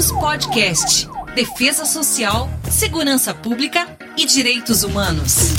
Virtus Podcast. Defesa Social, Segurança Pública e Direitos Humanos.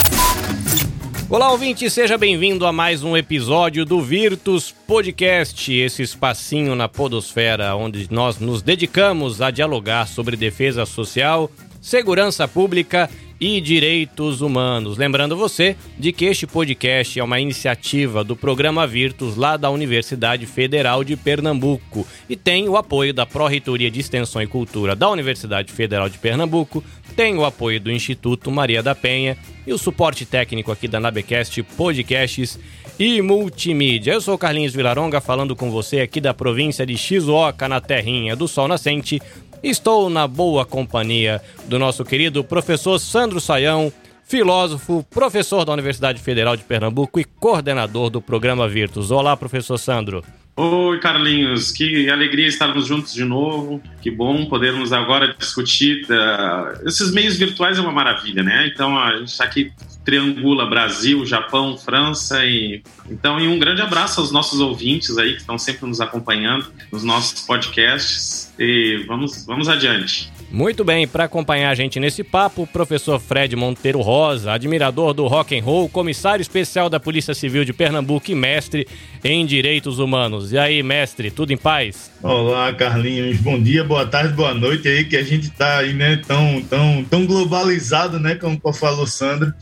Olá, ouvinte, seja bem-vindo a mais um episódio do Virtus Podcast, esse espacinho na Podosfera onde nós nos dedicamos a dialogar sobre defesa social, segurança pública e direitos humanos. Lembrando você de que este podcast é uma iniciativa do programa Virtus lá da Universidade Federal de Pernambuco e tem o apoio da Pró-Reitoria de Extensão e Cultura da Universidade Federal de Pernambuco, tem o apoio do Instituto Maria da Penha e o suporte técnico aqui da Nabecast Podcasts e Multimídia. Eu sou Carlinhos Vilaronga falando com você aqui da província de Shizuoka, na terrinha do Sol Nascente Estou na boa companhia do nosso querido professor Sandro Saião, filósofo, professor da Universidade Federal de Pernambuco e coordenador do programa Virtus. Olá, professor Sandro. Oi, Carlinhos, que alegria estarmos juntos de novo. Que bom podermos agora discutir. Uh, esses meios virtuais é uma maravilha, né? Então a gente está aqui triangula Brasil, Japão, França e então e um grande abraço aos nossos ouvintes aí que estão sempre nos acompanhando nos nossos podcasts e vamos vamos adiante. Muito bem, para acompanhar a gente nesse papo, o professor Fred Monteiro Rosa, admirador do rock and roll, comissário especial da Polícia Civil de Pernambuco e mestre em Direitos Humanos. E aí, mestre, tudo em paz? Olá, Carlinhos. Bom dia, boa tarde, boa noite aí que a gente tá aí, né, tão tão tão globalizado, né, como falou Sandra.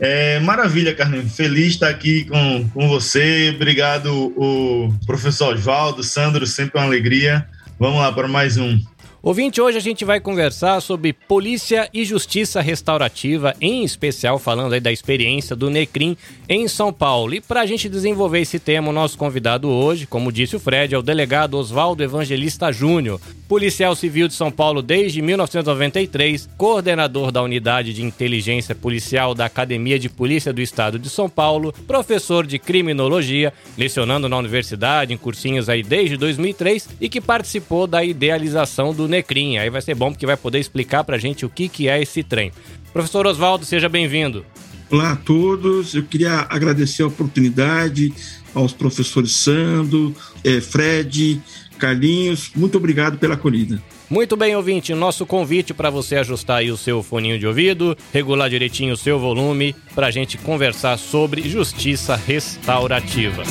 É, maravilha, Carlinhos. Feliz estar aqui com, com você. Obrigado, o professor Oswaldo, Sandro, sempre uma alegria. Vamos lá para mais um. Ouvinte, hoje a gente vai conversar sobre polícia e justiça restaurativa, em especial falando aí da experiência do Necrim em São Paulo. E para a gente desenvolver esse tema, o nosso convidado hoje, como disse o Fred, é o delegado Oswaldo Evangelista Júnior, policial civil de São Paulo desde 1993, coordenador da unidade de inteligência policial da Academia de Polícia do Estado de São Paulo, professor de criminologia, lecionando na universidade em cursinhos aí desde 2003 e que participou da idealização do Necrim. Aí vai ser bom porque vai poder explicar pra gente o que, que é esse trem. Professor Oswaldo, seja bem-vindo. Olá a todos, eu queria agradecer a oportunidade aos professores Sando, eh, Fred, Carlinhos, muito obrigado pela acolhida. Muito bem, ouvinte, nosso convite para você ajustar aí o seu foninho de ouvido, regular direitinho o seu volume, para a gente conversar sobre justiça restaurativa.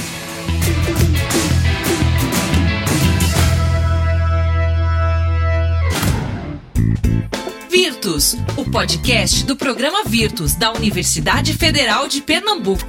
Virtus, o podcast do programa Virtus da Universidade Federal de Pernambuco.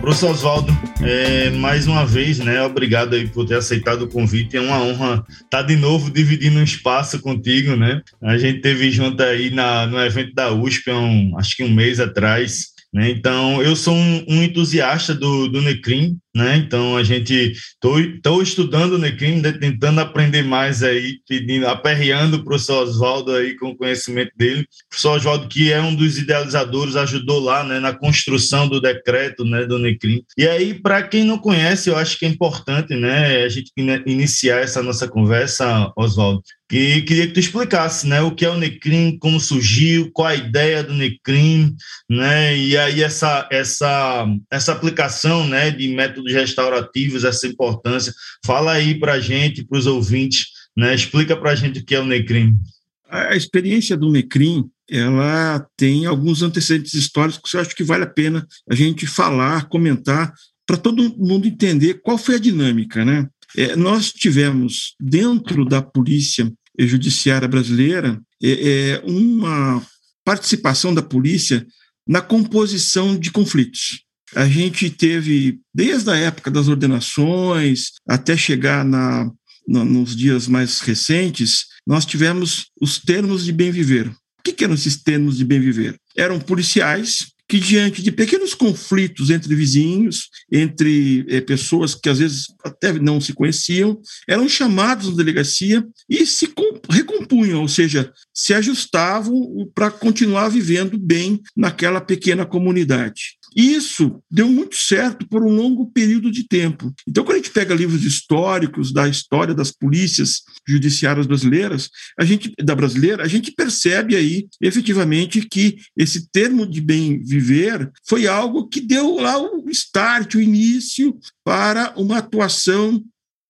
Professor Oswaldo, é, mais uma vez, né, obrigado aí por ter aceitado o convite. É uma honra estar de novo dividindo um espaço contigo, né? A gente teve junto aí na, no evento da USP, um, acho que um mês atrás. Né? Então, eu sou um, um entusiasta do, do Necrim, né? Então a gente estou estudando o Necrim, né? tentando aprender mais aí, pedindo, aperreando o professor Oswaldo aí com o conhecimento dele. O professor Oswaldo, que é um dos idealizadores, ajudou lá né, na construção do decreto né, do Necrim. E aí, para quem não conhece, eu acho que é importante né, a gente iniciar essa nossa conversa, Oswaldo. E queria que tu explicasse né, o que é o Necrim, como surgiu, qual a ideia do Necrim, né, e aí essa, essa, essa aplicação né, de métodos métodos restaurativos, essa importância. Fala aí para a gente, para os ouvintes, né? explica para a gente o que é o NECRIM. A experiência do NECRIM ela tem alguns antecedentes históricos que eu acho que vale a pena a gente falar, comentar, para todo mundo entender qual foi a dinâmica. Né? É, nós tivemos, dentro da polícia judiciária brasileira, é, é, uma participação da polícia na composição de conflitos a gente teve, desde a época das ordenações até chegar na, nos dias mais recentes, nós tivemos os termos de bem viver. O que, que eram esses termos de bem viver? Eram policiais que, diante de pequenos conflitos entre vizinhos, entre eh, pessoas que às vezes até não se conheciam, eram chamados na delegacia e se recompunham, ou seja, se ajustavam para continuar vivendo bem naquela pequena comunidade. Isso deu muito certo por um longo período de tempo. Então, quando a gente pega livros históricos da história das polícias judiciárias brasileiras, a gente da brasileira, a gente percebe aí efetivamente que esse termo de bem viver foi algo que deu lá o start, o início para uma atuação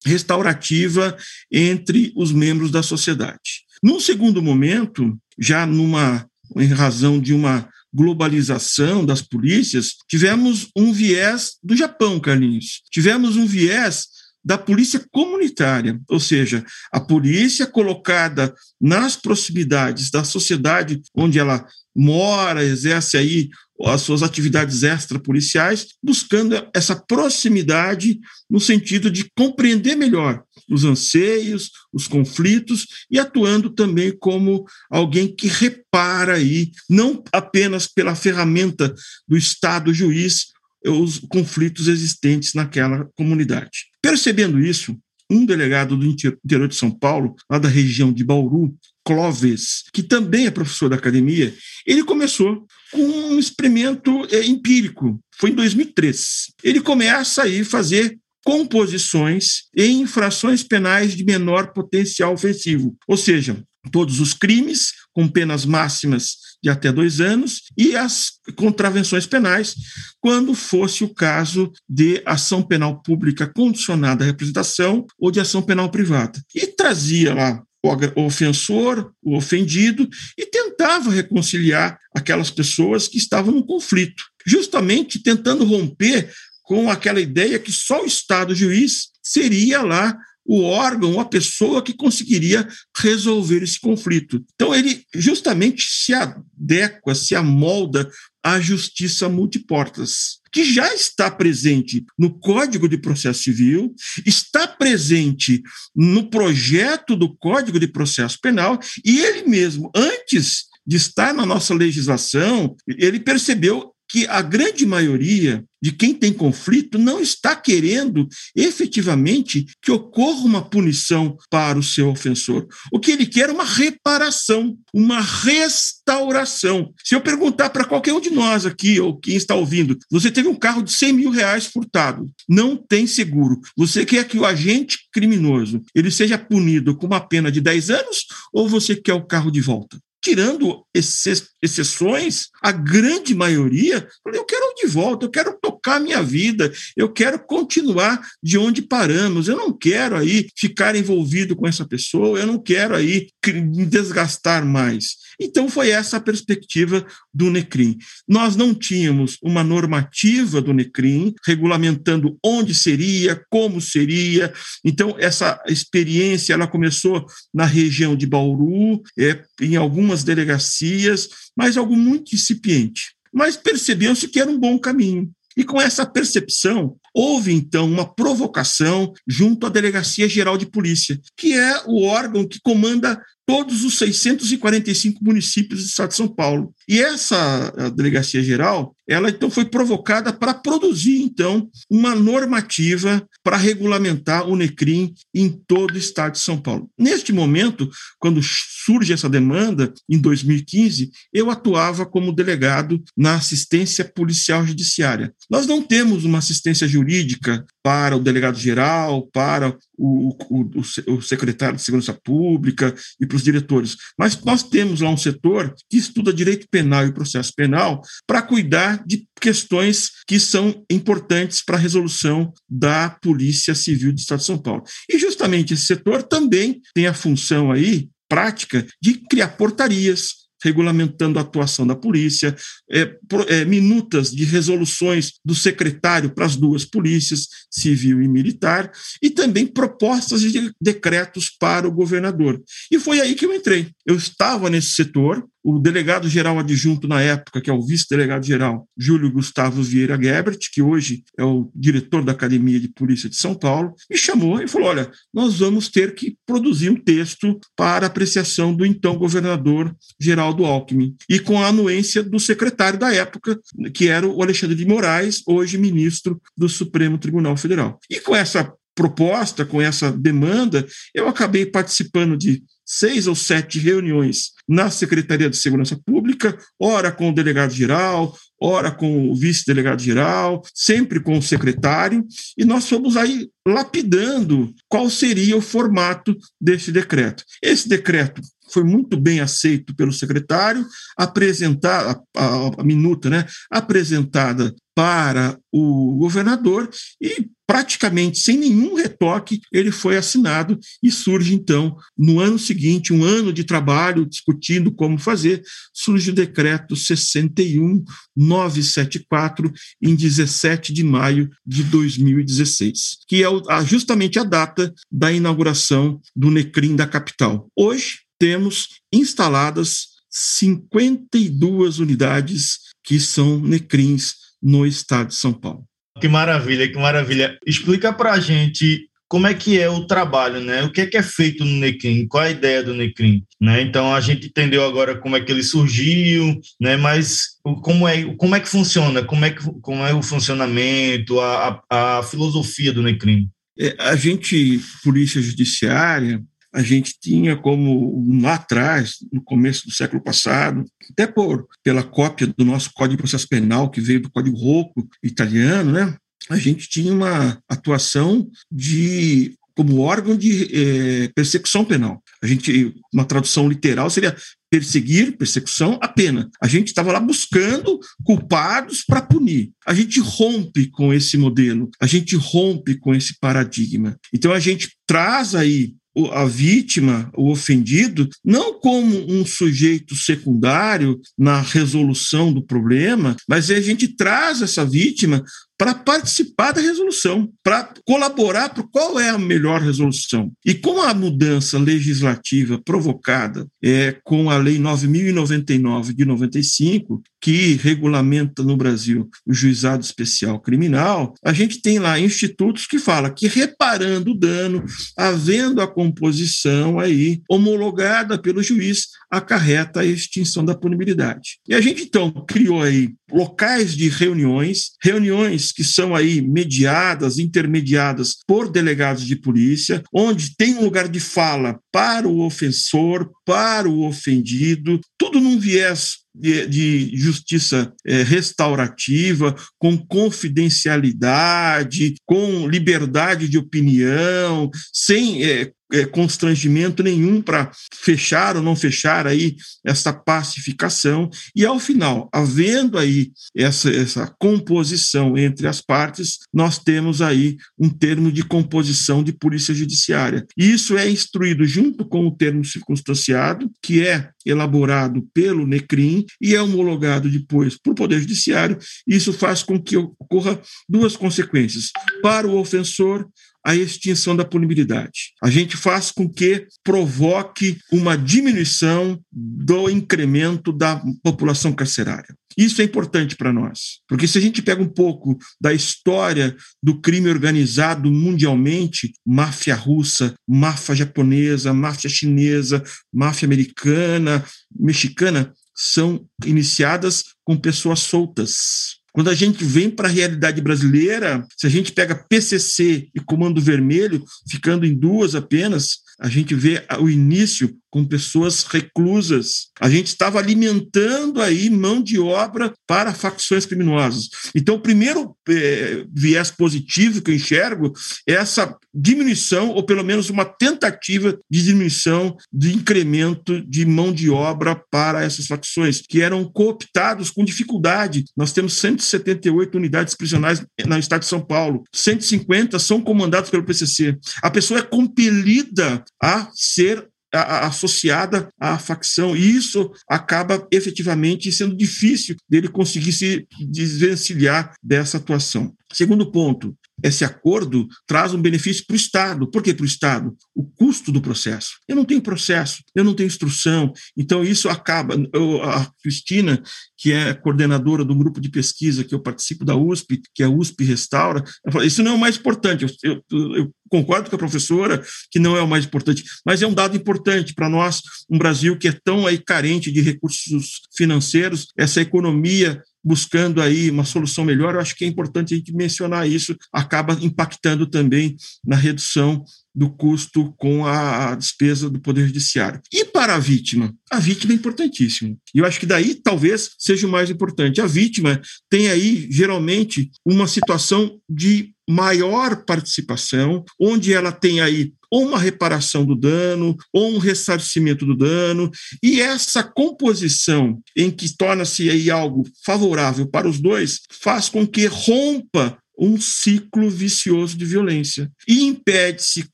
restaurativa entre os membros da sociedade. Num segundo momento, já numa em razão de uma globalização das polícias, tivemos um viés do Japão, Carlinhos. Tivemos um viés da polícia comunitária, ou seja, a polícia colocada nas proximidades da sociedade onde ela mora, exerce aí as suas atividades extrapoliciais, buscando essa proximidade no sentido de compreender melhor os anseios, os conflitos e atuando também como alguém que repara aí, não apenas pela ferramenta do Estado juiz, os conflitos existentes naquela comunidade. Percebendo isso, um delegado do interior de São Paulo, lá da região de Bauru, Clóvis, que também é professor da academia, ele começou com um experimento é, empírico. Foi em 2003. Ele começa aí a fazer composições em infrações penais de menor potencial ofensivo, ou seja, todos os crimes com penas máximas de até dois anos e as contravenções penais, quando fosse o caso de ação penal pública condicionada à representação ou de ação penal privada. E trazia lá o ofensor, o ofendido, e tentava reconciliar aquelas pessoas que estavam no conflito, justamente tentando romper com aquela ideia que só o Estado juiz seria lá o órgão, a pessoa que conseguiria resolver esse conflito. Então, ele justamente se adequa, se amolda à justiça multiportas, que já está presente no Código de Processo Civil, está presente no projeto do Código de Processo Penal, e ele mesmo, antes de estar na nossa legislação, ele percebeu que a grande maioria de quem tem conflito não está querendo efetivamente que ocorra uma punição para o seu ofensor. O que ele quer é uma reparação, uma restauração. Se eu perguntar para qualquer um de nós aqui, ou quem está ouvindo, você teve um carro de 100 mil reais furtado, não tem seguro. Você quer que o agente criminoso ele seja punido com uma pena de 10 anos ou você quer o carro de volta? Tirando exceções, a grande maioria, eu quero de volta, eu quero tocar minha vida, eu quero continuar de onde paramos, eu não quero aí ficar envolvido com essa pessoa, eu não quero aí me desgastar mais. Então foi essa a perspectiva do NECRIM. Nós não tínhamos uma normativa do NECRIM regulamentando onde seria, como seria. Então essa experiência ela começou na região de Bauru, é, em algumas delegacias, mas algo muito incipiente. Mas percebeu-se que era um bom caminho. E com essa percepção, houve então uma provocação junto à Delegacia Geral de Polícia, que é o órgão que comanda todos os 645 municípios do estado de São Paulo. E essa delegacia geral, ela então foi provocada para produzir então uma normativa para regulamentar o NECRIM em todo o estado de São Paulo. Neste momento, quando surge essa demanda em 2015, eu atuava como delegado na assistência policial judiciária. Nós não temos uma assistência jurídica para o delegado geral, para o, o, o, secretário de Segurança Pública e para diretores. Mas nós temos lá um setor que estuda direito penal e processo penal para cuidar de questões que são importantes para a resolução da Polícia Civil do Estado de São Paulo. E justamente esse setor também tem a função aí prática de criar portarias, regulamentando a atuação da polícia, é, é, minutas de resoluções do secretário para as duas polícias, civil e militar, e também propostas de decretos para o governador. E foi aí que eu entrei. Eu estava nesse setor, o delegado-geral adjunto na época, que é o vice-delegado-geral Júlio Gustavo Vieira Gebert, que hoje é o diretor da Academia de Polícia de São Paulo, me chamou e falou: Olha, nós vamos ter que produzir um texto para apreciação do então governador Geraldo Alckmin, e com a anuência do secretário da época, que era o Alexandre de Moraes, hoje ministro do Supremo Tribunal Federal. E com essa proposta, com essa demanda, eu acabei participando de seis ou sete reuniões na Secretaria de Segurança Pública, ora com o delegado-geral, ora com o vice-delegado-geral, sempre com o secretário, e nós fomos aí lapidando qual seria o formato desse decreto. Esse decreto foi muito bem aceito pelo secretário, apresentar a, a, a minuta, né, apresentada para o governador e praticamente sem nenhum retoque, ele foi assinado e surge então no ano seguinte, um ano de trabalho discutindo como fazer, surge o decreto 61974 em 17 de maio de 2016, que é justamente a data da inauguração do Necrim da capital. Hoje temos instaladas 52 unidades que são Necrins no estado de São Paulo. Que maravilha, que maravilha. Explica para a gente como é que é o trabalho, né? O que é que é feito no Necrim? Qual a ideia do Necrim? Né? Então a gente entendeu agora como é que ele surgiu, né? Mas como é como é que funciona? Como é que como é o funcionamento, a, a, a filosofia do Necrim? É, a gente, polícia judiciária, a gente tinha como lá atrás, no começo do século passado, até por pela cópia do nosso Código de Processo Penal que veio do Código Rocco italiano, né? A gente tinha uma atuação de como órgão de é, persecução penal. A gente, uma tradução literal seria perseguir, persecução, a pena. A gente estava lá buscando culpados para punir. A gente rompe com esse modelo, a gente rompe com esse paradigma. Então a gente traz aí a vítima, o ofendido, não como um sujeito secundário na resolução do problema, mas a gente traz essa vítima para participar da resolução, para colaborar para qual é a melhor resolução. E com a mudança legislativa provocada é, com a Lei 9.099 de 95, que regulamenta no Brasil o juizado especial criminal, a gente tem lá institutos que fala que reparando o dano, havendo a composição aí homologada pelo juiz, acarreta a extinção da punibilidade. E a gente então criou aí locais de reuniões, reuniões que são aí mediadas, intermediadas por delegados de polícia, onde tem um lugar de fala para o ofensor, para o ofendido, tudo num viés de, de justiça é, restaurativa, com confidencialidade, com liberdade de opinião, sem é, é, constrangimento nenhum para fechar ou não fechar aí essa pacificação e ao final, havendo aí essa, essa composição entre as partes, nós temos aí um termo de composição de polícia judiciária. Isso é instruído junto com o termo circunstanciado, que é elaborado pelo NECRIM e é homologado depois por Poder Judiciário. Isso faz com que ocorra duas consequências. Para o ofensor, a extinção da punibilidade. A gente faz com que provoque uma diminuição do incremento da população carcerária. Isso é importante para nós, porque se a gente pega um pouco da história do crime organizado mundialmente, máfia russa, máfia japonesa, máfia chinesa, máfia americana, mexicana, são iniciadas com pessoas soltas quando a gente vem para a realidade brasileira, se a gente pega PCC e Comando Vermelho, ficando em duas apenas, a gente vê o início com pessoas reclusas. A gente estava alimentando aí mão de obra para facções criminosas. Então, o primeiro é, viés positivo que eu enxergo é essa diminuição, ou pelo menos uma tentativa de diminuição de incremento de mão de obra para essas facções, que eram cooptados com dificuldade. Nós temos 178 unidades prisionais no estado de São Paulo, 150 são comandados pelo PCC. A pessoa é compelida a ser associada à facção, e isso acaba efetivamente sendo difícil dele conseguir se desvencilhar dessa atuação. Segundo ponto, esse acordo traz um benefício para o Estado. Por que para o Estado? O custo do processo. Eu não tenho processo, eu não tenho instrução, então isso acaba. Eu, a Cristina, que é coordenadora do grupo de pesquisa que eu participo da USP, que é a USP Restaura, ela fala, isso não é o mais importante. Eu, eu, eu concordo com a professora que não é o mais importante, mas é um dado importante para nós, um Brasil que é tão aí carente de recursos financeiros, essa economia buscando aí uma solução melhor, eu acho que é importante a gente mencionar isso, acaba impactando também na redução do custo com a despesa do Poder Judiciário. E para a vítima? A vítima é importantíssimo. E eu acho que daí talvez seja o mais importante. A vítima tem aí, geralmente, uma situação de maior participação, onde ela tem aí ou uma reparação do dano, ou um ressarcimento do dano, e essa composição em que torna-se aí algo favorável para os dois faz com que rompa um ciclo vicioso de violência. E impede-se,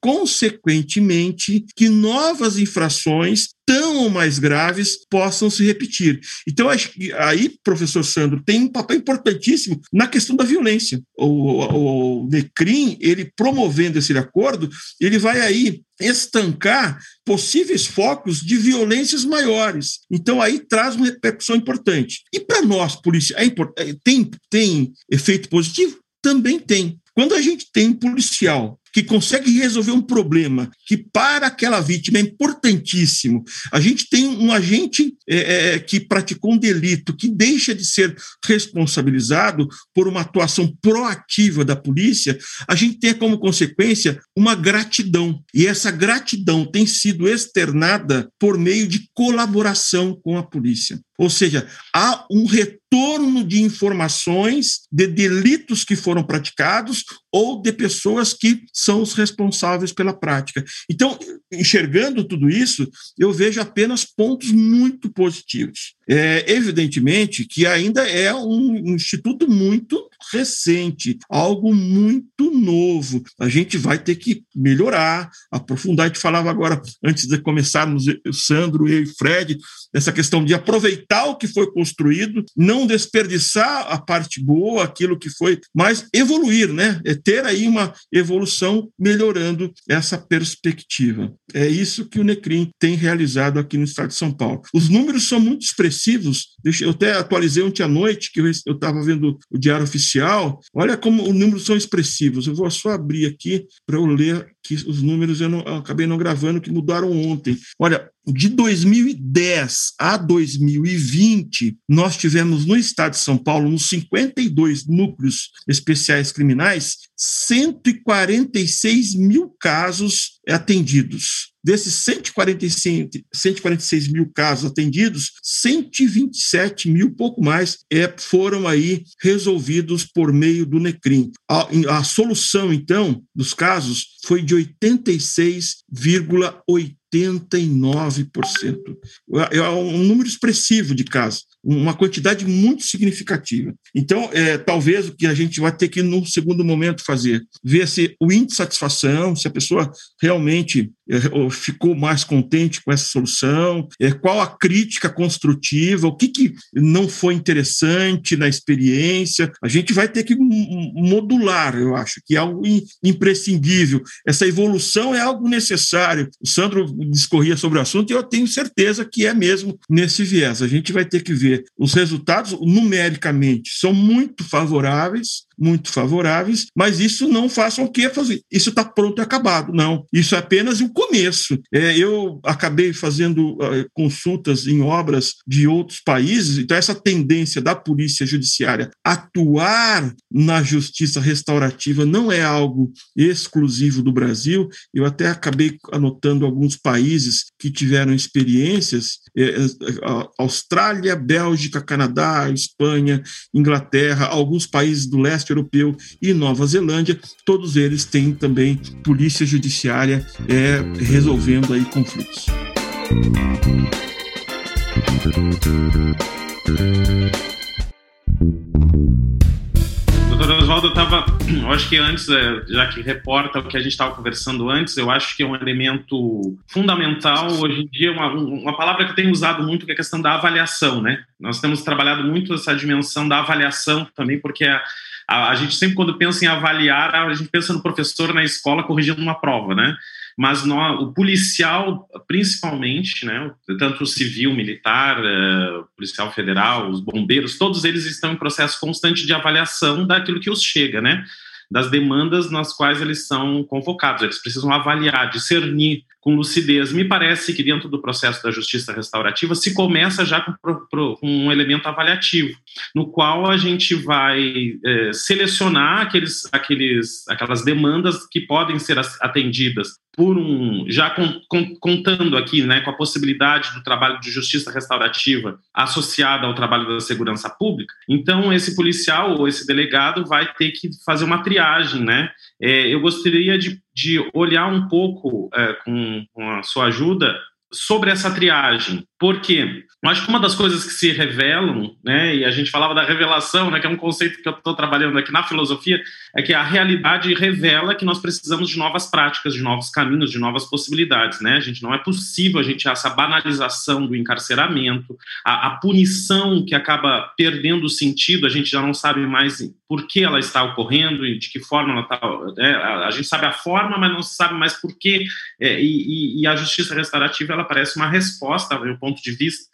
consequentemente, que novas infrações tão mais graves possam se repetir. Então, acho que aí, professor Sandro, tem um papel importantíssimo na questão da violência. O, o, o ele promovendo esse acordo, ele vai aí estancar possíveis focos de violências maiores. Então, aí traz uma repercussão importante. E para nós, polícia, é é, tem, tem efeito positivo? Também tem. Quando a gente tem um policial que consegue resolver um problema que para aquela vítima é importantíssimo. A gente tem um agente é, é, que praticou um delito que deixa de ser responsabilizado por uma atuação proativa da polícia, a gente tem como consequência uma gratidão. E essa gratidão tem sido externada por meio de colaboração com a polícia. Ou seja, há um retorno de informações de delitos que foram praticados ou de pessoas que são os responsáveis pela prática. Então, enxergando tudo isso, eu vejo apenas pontos muito positivos. É, evidentemente que ainda é um instituto muito recente, algo muito novo. A gente vai ter que melhorar, aprofundar. A gente falava agora, antes de começarmos, Sandro, eu e Fred, essa questão de aproveitar o que foi construído, não desperdiçar a parte boa, aquilo que foi, mas evoluir, né? É ter aí uma evolução melhorando essa perspectiva. É isso que o Necrim tem realizado aqui no estado de São Paulo. Os números são muito expressivos. Eu até atualizei ontem à noite, que eu estava vendo o Diário Oficial. Olha como os números são expressivos. Eu vou só abrir aqui para eu ler que os números eu, não, eu acabei não gravando, que mudaram ontem. Olha, de 2010 a 2020, nós tivemos no estado de São Paulo, nos 52 núcleos especiais criminais, 146 mil casos atendidos. Desses 146, 146 mil casos atendidos, 127 mil, pouco mais, é, foram aí resolvidos por meio do NECRIM. A, a solução, então, dos casos foi de 86,8%. 89%. É, é um número expressivo de casos, uma quantidade muito significativa. Então, é, talvez o que a gente vai ter que, num segundo momento, fazer, ver se o índice de satisfação, se a pessoa realmente é, ficou mais contente com essa solução, é, qual a crítica construtiva, o que, que não foi interessante na experiência. A gente vai ter que modular, eu acho, que é algo imprescindível. Essa evolução é algo necessário. O Sandro discorria sobre o assunto, e eu tenho certeza que é mesmo nesse viés. A gente vai ter que ver os resultados, numericamente, são muito favoráveis, muito favoráveis, mas isso não faça o que fazer. Isso está pronto e acabado. Não. Isso é apenas o começo. É, eu acabei fazendo uh, consultas em obras de outros países, então essa tendência da polícia judiciária atuar na justiça restaurativa não é algo exclusivo do Brasil. Eu até acabei anotando alguns países que tiveram experiências: é, é, Austrália, Bélgica, Canadá, Espanha, Inglaterra, alguns países do leste europeu e Nova Zelândia. Todos eles têm também polícia judiciária é, resolvendo aí conflitos. Doutor Oswaldo, eu estava. Eu acho que antes, é, já que reporta o que a gente estava conversando antes, eu acho que é um elemento fundamental hoje em dia, uma, uma palavra que eu tenho usado muito, que é a questão da avaliação, né? Nós temos trabalhado muito essa dimensão da avaliação também, porque a, a, a gente sempre, quando pensa em avaliar, a gente pensa no professor na escola corrigindo uma prova, né? Mas o policial, principalmente, né, tanto o civil, militar, uh, policial federal, os bombeiros, todos eles estão em processo constante de avaliação daquilo que os chega, né? das demandas nas quais eles são convocados. Eles precisam avaliar, discernir com lucidez. Me parece que dentro do processo da justiça restaurativa se começa já com, com um elemento avaliativo, no qual a gente vai é, selecionar aqueles, aqueles, aquelas demandas que podem ser atendidas por um já com, com, contando aqui né, com a possibilidade do trabalho de justiça restaurativa associada ao trabalho da segurança pública, então esse policial ou esse delegado vai ter que fazer uma triagem, né? É, eu gostaria de, de olhar um pouco é, com, com a sua ajuda sobre essa triagem. Por quê? Eu acho que uma das coisas que se revelam, né, e a gente falava da revelação, né, que é um conceito que eu estou trabalhando aqui na filosofia, é que a realidade revela que nós precisamos de novas práticas, de novos caminhos, de novas possibilidades, né? A gente não é possível a gente essa banalização do encarceramento, a, a punição que acaba perdendo o sentido, a gente já não sabe mais por que ela está ocorrendo e de que forma ela está. É, a, a, gente sabe a forma, mas não sabe mais por quê. É, e, e, a justiça restaurativa ela parece uma resposta, do meu ponto de vista,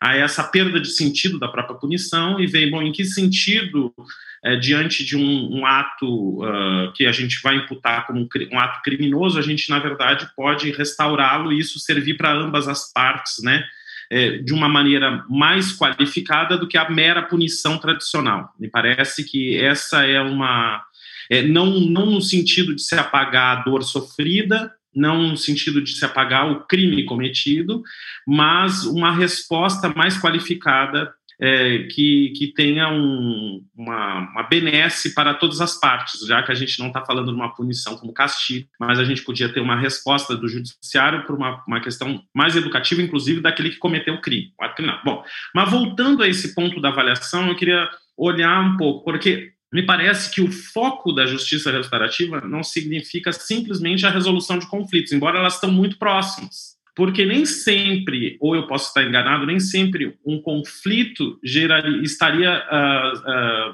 a essa perda de sentido da própria punição e ver, bom, em que sentido, é, diante de um, um ato uh, que a gente vai imputar como um, um, ato criminoso, a gente, na verdade, pode restaurá-lo e isso servir para ambas as partes, né? É, de uma maneira mais qualificada do que a mera punição tradicional. Me parece que essa é uma. É, não, não no sentido de se apagar a dor sofrida, não no sentido de se apagar o crime cometido, mas uma resposta mais qualificada é, que, que tenha um, uma, uma benesse para todas as partes, já que a gente não está falando de uma punição como castigo, mas a gente podia ter uma resposta do judiciário por uma, uma questão mais educativa, inclusive daquele que cometeu o crime. Bom, mas voltando a esse ponto da avaliação, eu queria olhar um pouco, porque me parece que o foco da justiça restaurativa não significa simplesmente a resolução de conflitos, embora elas estão muito próximas. Porque nem sempre, ou eu posso estar enganado, nem sempre um conflito geraria, estaria uh,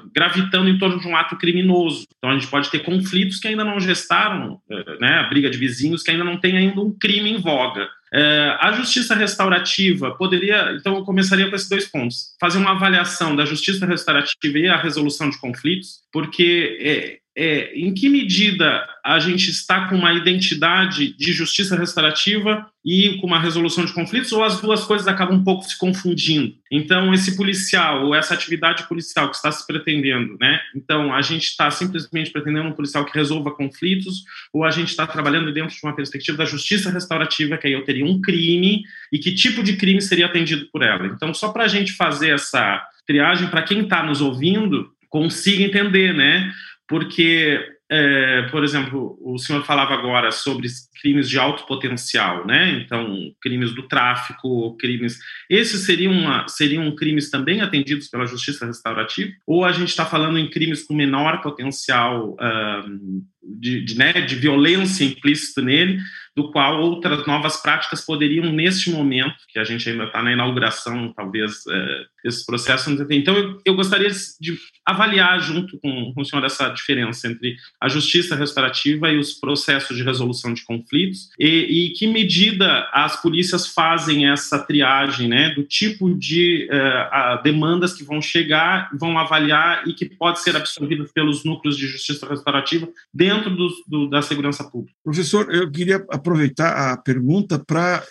uh, gravitando em torno de um ato criminoso. Então a gente pode ter conflitos que ainda não gestaram, uh, né, a briga de vizinhos que ainda não tem ainda um crime em voga. É, a justiça restaurativa poderia, então eu começaria com esses dois pontos, fazer uma avaliação da justiça restaurativa e a resolução de conflitos, porque é, em que medida a gente está com uma identidade de justiça restaurativa e com uma resolução de conflitos, ou as duas coisas acabam um pouco se confundindo. Então, esse policial, ou essa atividade policial que está se pretendendo, né? Então, a gente está simplesmente pretendendo um policial que resolva conflitos, ou a gente está trabalhando dentro de uma perspectiva da justiça restaurativa, que aí eu teria um crime, e que tipo de crime seria atendido por ela. Então, só para a gente fazer essa triagem, para quem está nos ouvindo, consiga entender, né? Porque, é, por exemplo, o senhor falava agora sobre crimes de alto potencial, né? Então, crimes do tráfico, crimes. Esses seriam, uma, seriam crimes também atendidos pela justiça restaurativa? Ou a gente está falando em crimes com menor potencial um, de, de, né, de violência implícita nele, do qual outras novas práticas poderiam, neste momento, que a gente ainda está na inauguração, talvez, é, desses processos. Então, eu, eu, gostaria de avaliar junto com, com o senhor essa diferença entre a justiça restaurativa e os processos de resolução de conflitos, e, e que medida as polícias fazem essa triagem, né, do tipo de uh, demandas que vão chegar, vão avaliar e que pode ser absorvidas pelos núcleos de justiça restaurativa dentro do, do, da segurança pública. Professor, eu queria aproveitar a pergunta para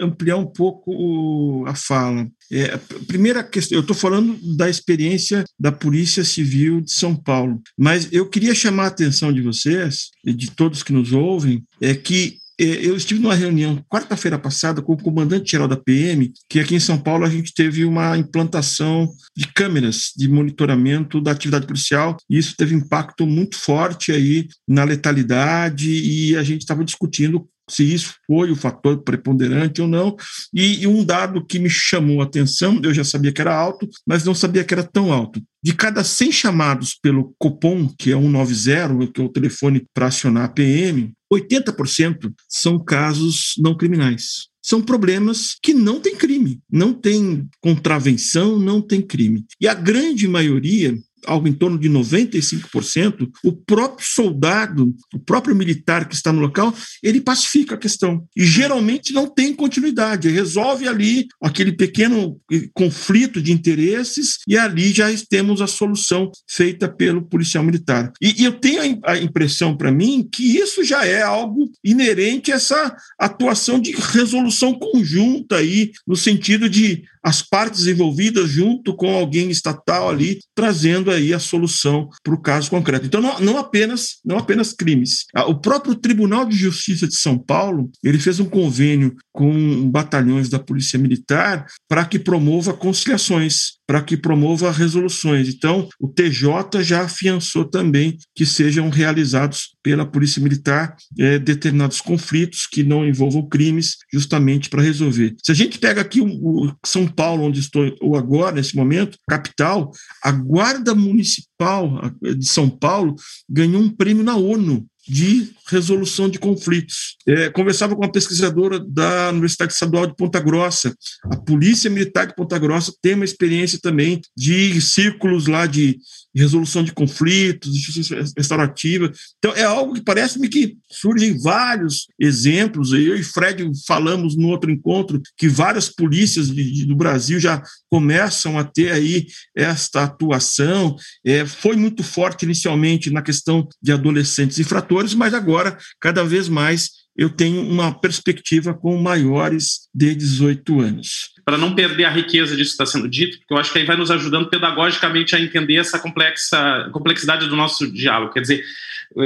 ampliar um pouco a fala. É, a primeira questão, eu estou falando da experiência da Polícia Civil de São Paulo, mas eu queria chamar a atenção de vocês e de todos que nos ouvem, é que é, eu estive numa reunião quarta-feira passada com o comandante-geral da PM, que aqui em São Paulo a gente teve uma implantação de câmeras de monitoramento da atividade policial, e isso teve impacto muito forte aí na letalidade, e a gente estava discutindo se isso foi o fator preponderante ou não. E, e, um dado que me chamou a atenção, eu já sabia que era alto, mas não sabia que era tão alto. De cada 100 chamados pelo Copom, que é 190, que é o telefone para acionar a PM, 80% são casos não criminais. São problemas que não têm crime, não tem contravenção, não tem crime. E a grande maioria algo em torno de 95%, o próprio soldado, o próprio militar que está no local, ele pacifica a questão. E geralmente não tem continuidade, resolve ali aquele pequeno eh, conflito de interesses e ali já temos a solução feita pelo policial militar. E, e eu tenho a impressão para mim que isso já é algo inerente a essa atuação de resolução conjunta aí, no sentido de as partes envolvidas junto com alguém estatal ali trazendo aí a solução para o caso concreto. Então não, não apenas não apenas crimes. Ah, o próprio Tribunal de Justiça de São Paulo ele fez um convênio com batalhões da Polícia Militar para que promova conciliações, para que promova resoluções. Então, o TJ já afiançou também que sejam realizados pela Polícia Militar é, determinados conflitos que não envolvam crimes, justamente para resolver. Se a gente pega aqui o, o São Paulo, onde estou ou agora, nesse momento, capital, a Guarda Municipal de São Paulo ganhou um prêmio na ONU de resolução de conflitos. É, conversava com uma pesquisadora da Universidade Estadual de Ponta Grossa. A Polícia Militar de Ponta Grossa tem uma experiência também de círculos lá de resolução de conflitos, de justiça restaurativa. Então, é algo que parece-me que surgem vários exemplos. Eu e Fred falamos no outro encontro que várias polícias de, de, do Brasil já começam a ter aí esta atuação. É, foi muito forte inicialmente na questão de adolescentes infratores, mas agora, cada vez mais, eu tenho uma perspectiva com maiores de 18 anos. Para não perder a riqueza disso que está sendo dito, porque eu acho que aí vai nos ajudando pedagogicamente a entender essa complexa, complexidade do nosso diálogo. Quer dizer,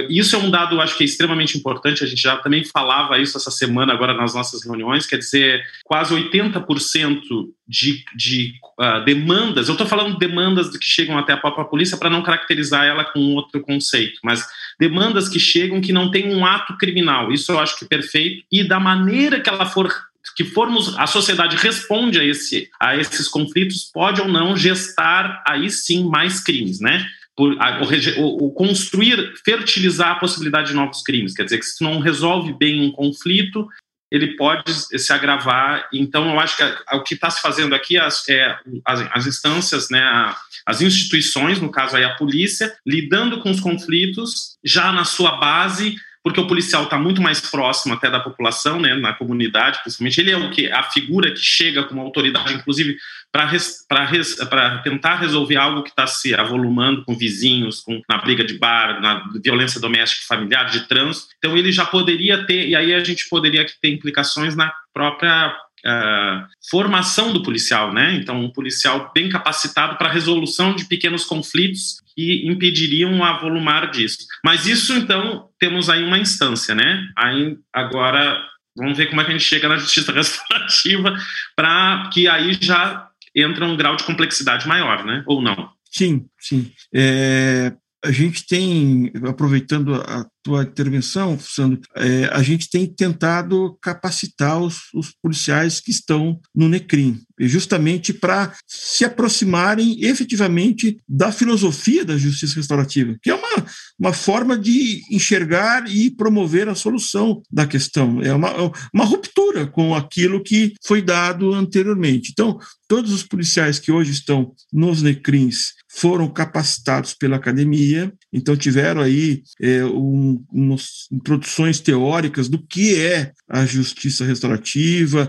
isso é um dado, acho que é extremamente importante. A gente já também falava isso essa semana, agora nas nossas reuniões. Quer dizer, quase 80% de, de uh, demandas, eu estou falando demandas que chegam até a própria polícia para não caracterizar ela com outro conceito, mas demandas que chegam que não tem um ato criminal. Isso eu acho que é perfeito. E da maneira que ela for que formos a sociedade responde a esse a esses conflitos pode ou não gestar aí sim mais crimes, né? por a, o, o, construir, fertilizar a possibilidade de novos crimes. Quer dizer que se não resolve bem um conflito, ele pode se agravar. Então, eu acho que o que está se fazendo aqui as, é as, as instâncias, né, as instituições, no caso aí a polícia, lidando com os conflitos já na sua base porque o policial está muito mais próximo até da população, né, na comunidade, principalmente. Ele é o que a figura que chega com uma autoridade, inclusive, para tentar resolver algo que está se avolumando com vizinhos, com, na briga de bar, na violência doméstica familiar, de trânsito. Então, ele já poderia ter, e aí a gente poderia ter implicações na própria Uh, formação do policial, né? Então, um policial bem capacitado para resolução de pequenos conflitos que impediriam o avolumar disso. Mas isso, então, temos aí uma instância, né? Aí, agora, vamos ver como é que a gente chega na justiça restaurativa para que aí já entra um grau de complexidade maior, né? Ou não? Sim, sim. É, a gente tem, aproveitando a tua intervenção, Sandro, é, a gente tem tentado capacitar os, os, policiais que estão no NECRIM, justamente para se aproximarem efetivamente da filosofia da justiça restaurativa, que é uma, uma forma de enxergar e promover a solução da questão. É uma, uma ruptura com aquilo que foi dado anteriormente. Então, todos os policiais que hoje estão nos NECRIMs foram capacitados pela academia, então tiveram aí é, um introduções teóricas do que é a justiça restaurativa,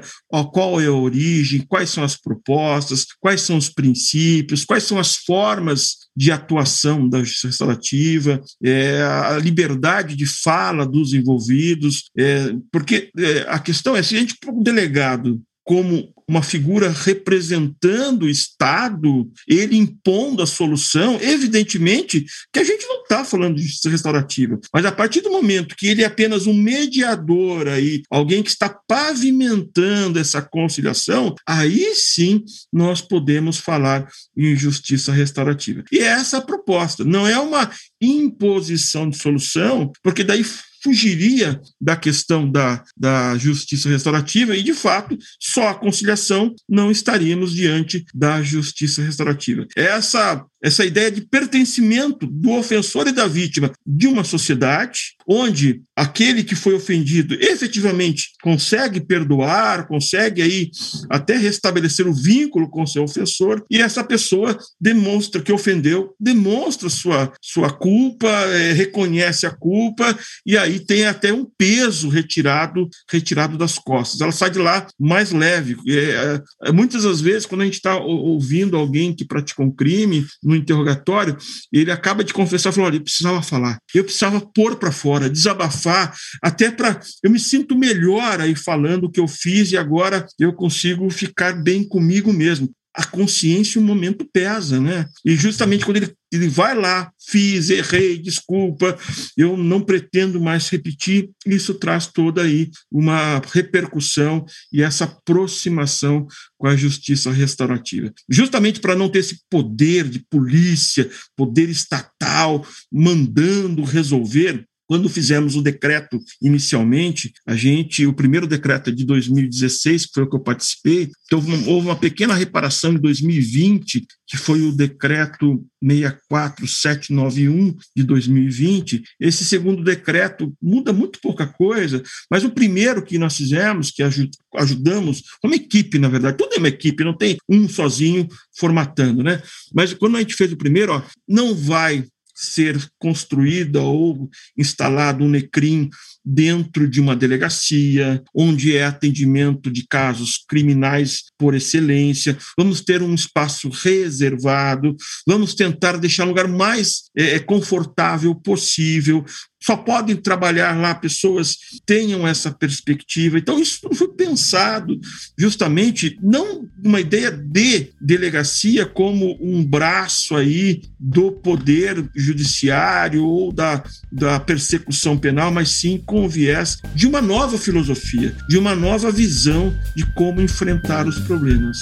qual é a origem, quais são as propostas, quais são os princípios, quais são as formas de atuação da justiça restaurativa, é, a liberdade de fala dos envolvidos, é, porque é, a questão é se a gente um delegado como uma figura representando o Estado, ele impondo a solução, evidentemente que a gente não está falando de justiça restaurativa, mas a partir do momento que ele é apenas um mediador aí, alguém que está pavimentando essa conciliação, aí sim nós podemos falar em justiça restaurativa. E é essa a proposta, não é uma imposição de solução, porque daí fugiria da questão da, da justiça restaurativa e, de fato, só a conciliação não estaríamos diante da justiça restaurativa. Essa essa ideia de pertencimento do ofensor e da vítima de uma sociedade onde aquele que foi ofendido efetivamente consegue perdoar, consegue aí até restabelecer o vínculo com seu ofensor e essa pessoa demonstra que ofendeu, demonstra sua sua culpa, é, reconhece a culpa e aí tem até um peso retirado retirado das costas. Ela sai de lá mais leve. É, é, muitas das vezes quando a gente está ouvindo alguém que praticou um crime no interrogatório, ele acaba de confessar, falou, olha, eu precisava falar, eu precisava pôr para fora, desabafar, até para eu me sinto melhor aí falando o que eu fiz e agora eu consigo ficar bem comigo mesmo. a consciência o momento pesa, né? E justamente quando ele, ele vai lá, fiz, errei, desculpa, eu não pretendo mais repetir, isso traz toda aí uma repercussão e essa aproximação com a justiça restaurativa. Justamente para não ter esse poder de polícia, poder estatal mandando resolver, quando fizemos o decreto inicialmente, a gente, o primeiro decreto é de 2016, que foi o que eu participei, então houve uma pequena reparação em 2020, que foi o decreto 64791 de 2020. Esse segundo decreto muda muito pouca coisa, mas o primeiro que nós fizemos, que ajudamos, uma equipe, na verdade, tudo é uma equipe, não tem um sozinho formatando, né? Mas quando a gente fez o primeiro, ó, não vai ser construída ou instalado um NECRIM dentro de uma delegacia, onde é atendimento de casos criminais por excelência. Vamos ter um espaço reservado, vamos tentar deixar o lugar mais é, confortável possível, só podem trabalhar lá pessoas que tenham essa perspectiva. Então, isso foi pensado justamente não uma ideia de delegacia como um braço aí do poder judiciário ou da, da persecução penal, mas sim com viés de uma nova filosofia, de uma nova visão de como enfrentar os problemas.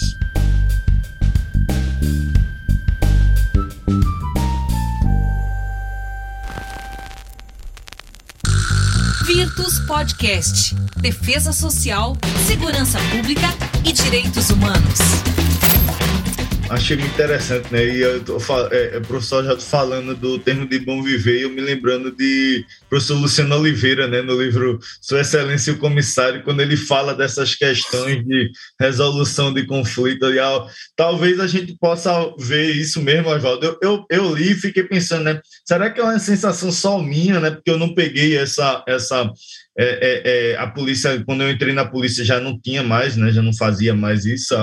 Virtus Podcast. Defesa Social, Segurança Pública e Direitos Humanos. Achei interessante, né? E eu tô, é, o professor já falando do termo de bom viver, e eu me lembrando de professor Luciano Oliveira, né, no livro Sua Excelência e o Comissário, quando ele fala dessas questões de resolução de conflito. E, talvez a gente possa ver isso mesmo, Oswaldo. Eu, eu, eu li e fiquei pensando, né? Será que é uma sensação só minha, né? Porque eu não peguei essa, essa é, é, é, a polícia, quando eu entrei na polícia, já não tinha mais, né? Já não fazia mais isso.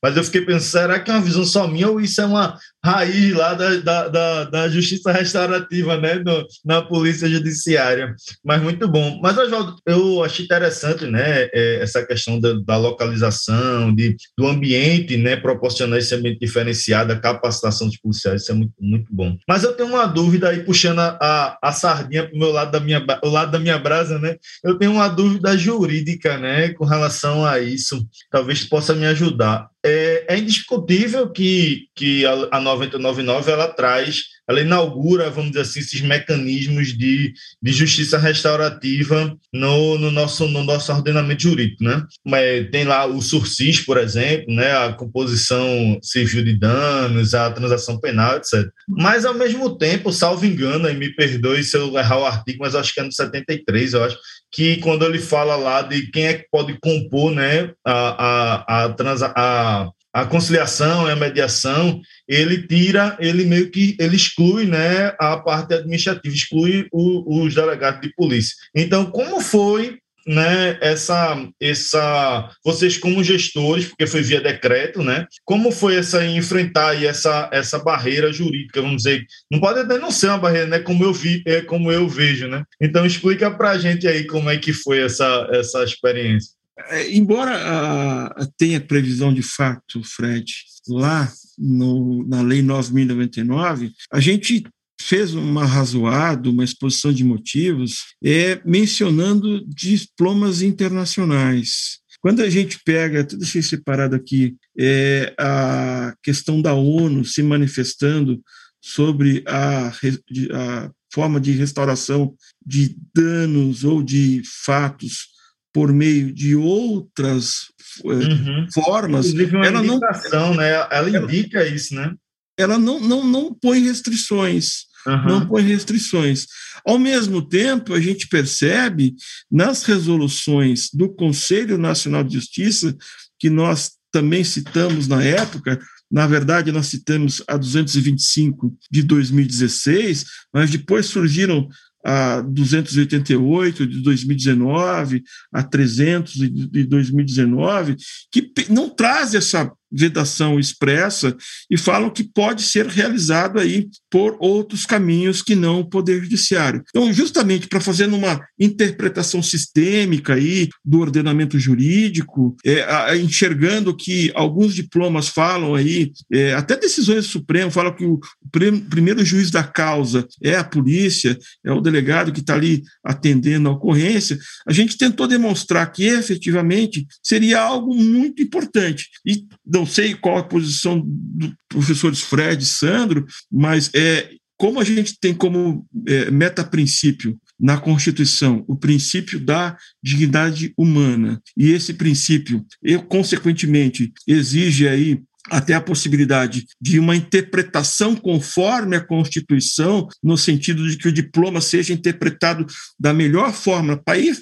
mas eu fiquei pensando, será que é uma visão só minha ou isso é uma raiz lá da, da, da, da justiça restaurativa, né? No, na polícia judiciária? Mas muito bom. Mas, Oswaldo, eu achei interessante, né? É, essa questão da, da, localização, de, do ambiente, né? Proporcionar esse ambiente diferenciado, a capacitação dos policiais, isso é muito, muito bom. Mas eu tenho uma dúvida aí, puxando a, a, a sardinha para o meu lado da minha, o lado da minha brasa, né? Eu tenho uma dúvida jurídica, né, com relação a isso. Talvez possa me ajudar. É, é indiscutível que, que a, a 999 ela traz, ela inaugura, vamos dizer assim, esses mecanismos de, de justiça restaurativa no, no, nosso, no nosso ordenamento jurídico, né? Mas tem lá o sursis, por exemplo, né? A composição civil de danos, a transação penal, etc. Mas, ao mesmo tempo, salvo engano, e me perdoe se eu errar o artigo, mas acho que é no 73, eu acho, que quando ele fala lá de quem é que pode compor né, a, a, a, trans, a, a conciliação e a mediação, ele tira, ele meio que ele exclui né, a parte administrativa, exclui o, os delegados de polícia. Então, como foi né, essa, essa, vocês como gestores, porque foi via decreto, né, como foi essa enfrentar aí essa, essa barreira jurídica, vamos dizer, não pode até não ser uma barreira, né, como eu vi, é como eu vejo, né? Então explica para a gente aí como é que foi essa, essa experiência. É, embora a, tenha previsão de fato, Fred, lá no, na Lei 9.099, a gente fez uma razoada, uma exposição de motivos, é, mencionando diplomas internacionais. Quando a gente pega, tudo isso separado aqui, é, a questão da ONU se manifestando sobre a, a forma de restauração de danos ou de fatos por meio de outras é, uhum. formas. Inclusive uma ela não, né? Ela indica isso, né? Ela não, não, não põe restrições uhum. não põe restrições. Ao mesmo tempo, a gente percebe nas resoluções do Conselho Nacional de Justiça, que nós também citamos na época, na verdade, nós citamos a 225 de 2016, mas depois surgiram a 288 de 2019, a 300 de 2019, que não traz essa vedação expressa e falam que pode ser realizado aí por outros caminhos que não o Poder Judiciário. Então, justamente para fazer uma interpretação sistêmica aí do ordenamento jurídico, é, a, enxergando que alguns diplomas falam aí, é, até decisões do Supremo falam que o, o primeiro juiz da causa é a polícia, é o delegado que está ali atendendo a ocorrência, a gente tentou demonstrar que efetivamente seria algo muito importante. E não sei qual a posição do professores Fred Sandro, mas é, como a gente tem como é, meta-princípio na Constituição o princípio da dignidade humana, e esse princípio, eu, consequentemente, exige aí até a possibilidade de uma interpretação conforme a Constituição, no sentido de que o diploma seja interpretado da melhor forma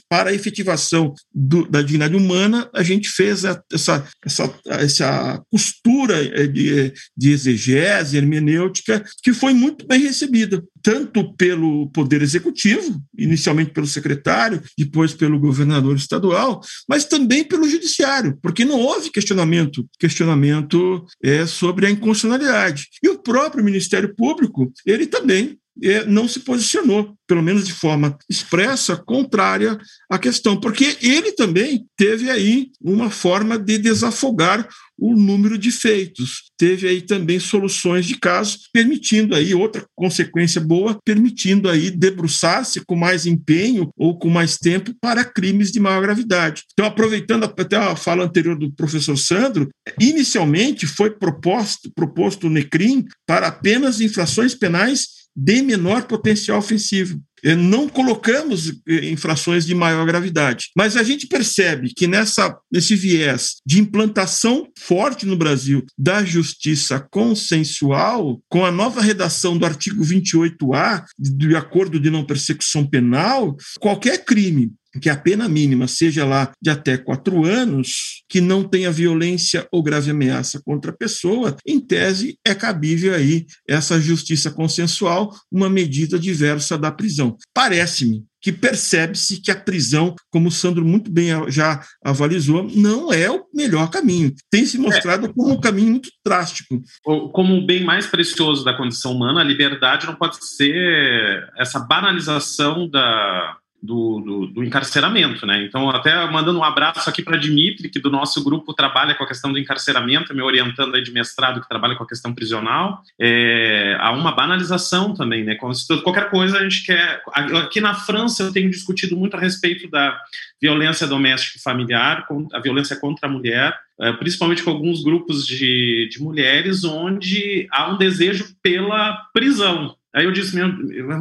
para, a efetivação do, da dignidade humana, a gente fez essa, essa, essa costura eh, de, de exegese, hermenêutica, que foi muito bem recebida, tanto pelo Poder Executivo, inicialmente pelo secretário, depois pelo governador estadual, mas também pelo Judiciário, porque não houve questionamento, questionamento é, sobre a inconstitucionalidade. E o próprio Ministério Público, ele também não se posicionou, pelo menos de forma expressa, contrária à questão, porque ele também teve aí uma forma de desafogar o número de feitos. Teve aí também soluções de casos, permitindo aí outra consequência boa, permitindo aí debruçar-se com mais empenho ou com mais tempo para crimes de maior gravidade. Então, aproveitando até a fala anterior do professor Sandro, inicialmente foi proposto, proposto o NECRIM para apenas infrações penais de menor potencial ofensivo. É, não colocamos é, infrações de maior gravidade, mas a gente percebe que nessa, nesse viés de implantação forte no Brasil da justiça consensual, com a nova redação do artigo 28A do Acordo de Não Persecução Penal, qualquer crime que a pena mínima seja lá de até quatro anos, que não tenha violência ou grave ameaça contra a pessoa, em tese é cabível aí essa justiça consensual, uma medida diversa da prisão. Parece-me que percebe-se que a prisão, como o Sandro muito bem já avalizou, não é o melhor caminho. Tem se mostrado é. como um caminho muito drástico. Como o bem mais precioso da condição humana, a liberdade não pode ser essa banalização da, do, do, do, encarceramento, né? Então, até mandando um abraço aqui para Dimitri, que do nosso grupo trabalha com a questão do encarceramento, me orientando aí de mestrado que trabalha com a questão prisional. É, há uma banalização também, né? Qualquer coisa a gente quer. Aqui na França eu tenho discutido muito a respeito da violência doméstica e familiar, a violência contra a mulher, é, principalmente com alguns grupos de, de mulheres, onde há um desejo pela prisão. Aí eu disse, meu,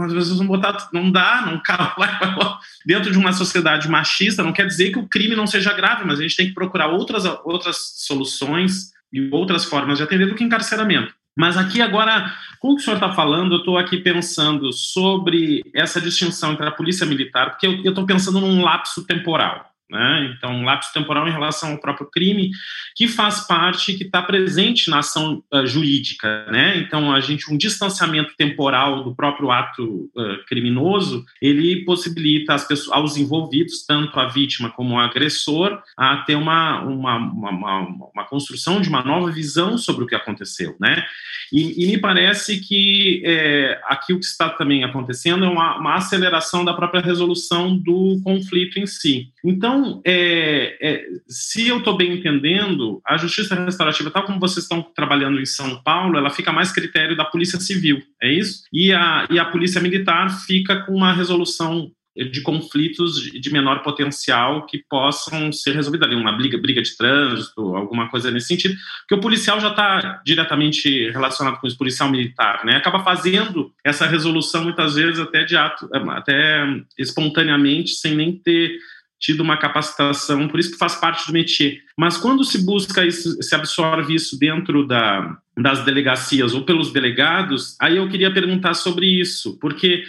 as pessoas vão botar, não dá, não cala dentro de uma sociedade machista, não quer dizer que o crime não seja grave, mas a gente tem que procurar outras, outras soluções e outras formas de atender do que encarceramento. Mas aqui agora, com o que o senhor está falando, eu estou aqui pensando sobre essa distinção entre a polícia militar, porque eu estou pensando num lapso temporal. Né? Então, um lapso temporal em relação ao próprio crime, que faz parte, que está presente na ação uh, jurídica. Né? Então, a gente, um distanciamento temporal do próprio ato uh, criminoso, ele possibilita as pessoas, aos envolvidos, tanto a vítima como o agressor, a ter uma, uma, uma, uma construção de uma nova visão sobre o que aconteceu. Né? E, e me parece que é, aqui o que está também acontecendo é uma, uma aceleração da própria resolução do conflito em si. Então, é, é, se eu estou bem entendendo, a justiça restaurativa, tal como vocês estão trabalhando em São Paulo, ela fica mais critério da polícia civil, é isso? E a, e a polícia militar fica com uma resolução de conflitos de menor potencial que possam ser resolvidos ali, uma briga, briga de trânsito, alguma coisa nesse sentido, porque o policial já está diretamente relacionado com o policial militar, né? Acaba fazendo essa resolução muitas vezes até de ato, até espontaneamente, sem nem ter tido uma capacitação, por isso que faz parte do métier. Mas quando se busca isso, se absorve isso dentro da, das delegacias ou pelos delegados, aí eu queria perguntar sobre isso, porque